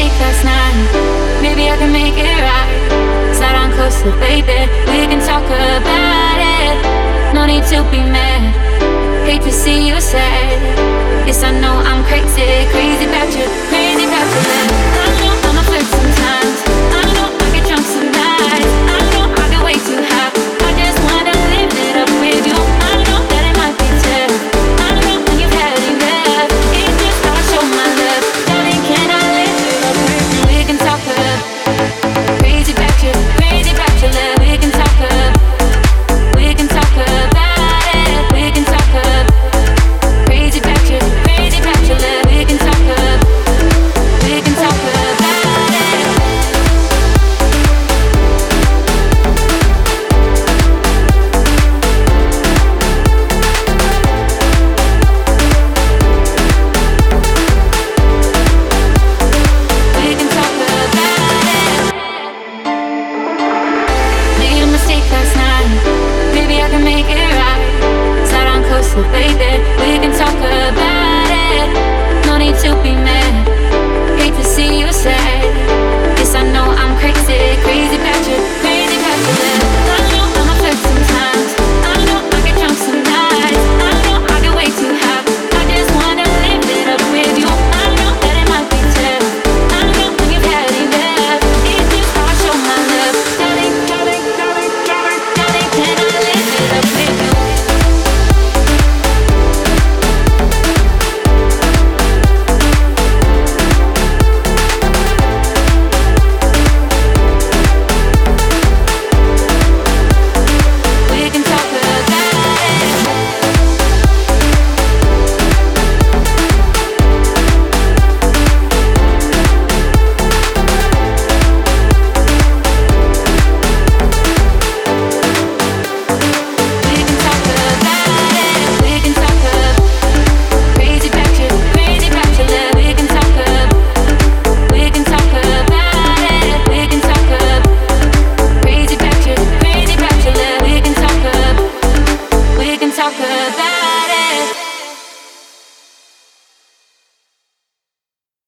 mistake last night. Maybe I can make it right. Slide on closer, baby. We can talk about it. No need to be mad. Hate to see you sad. make it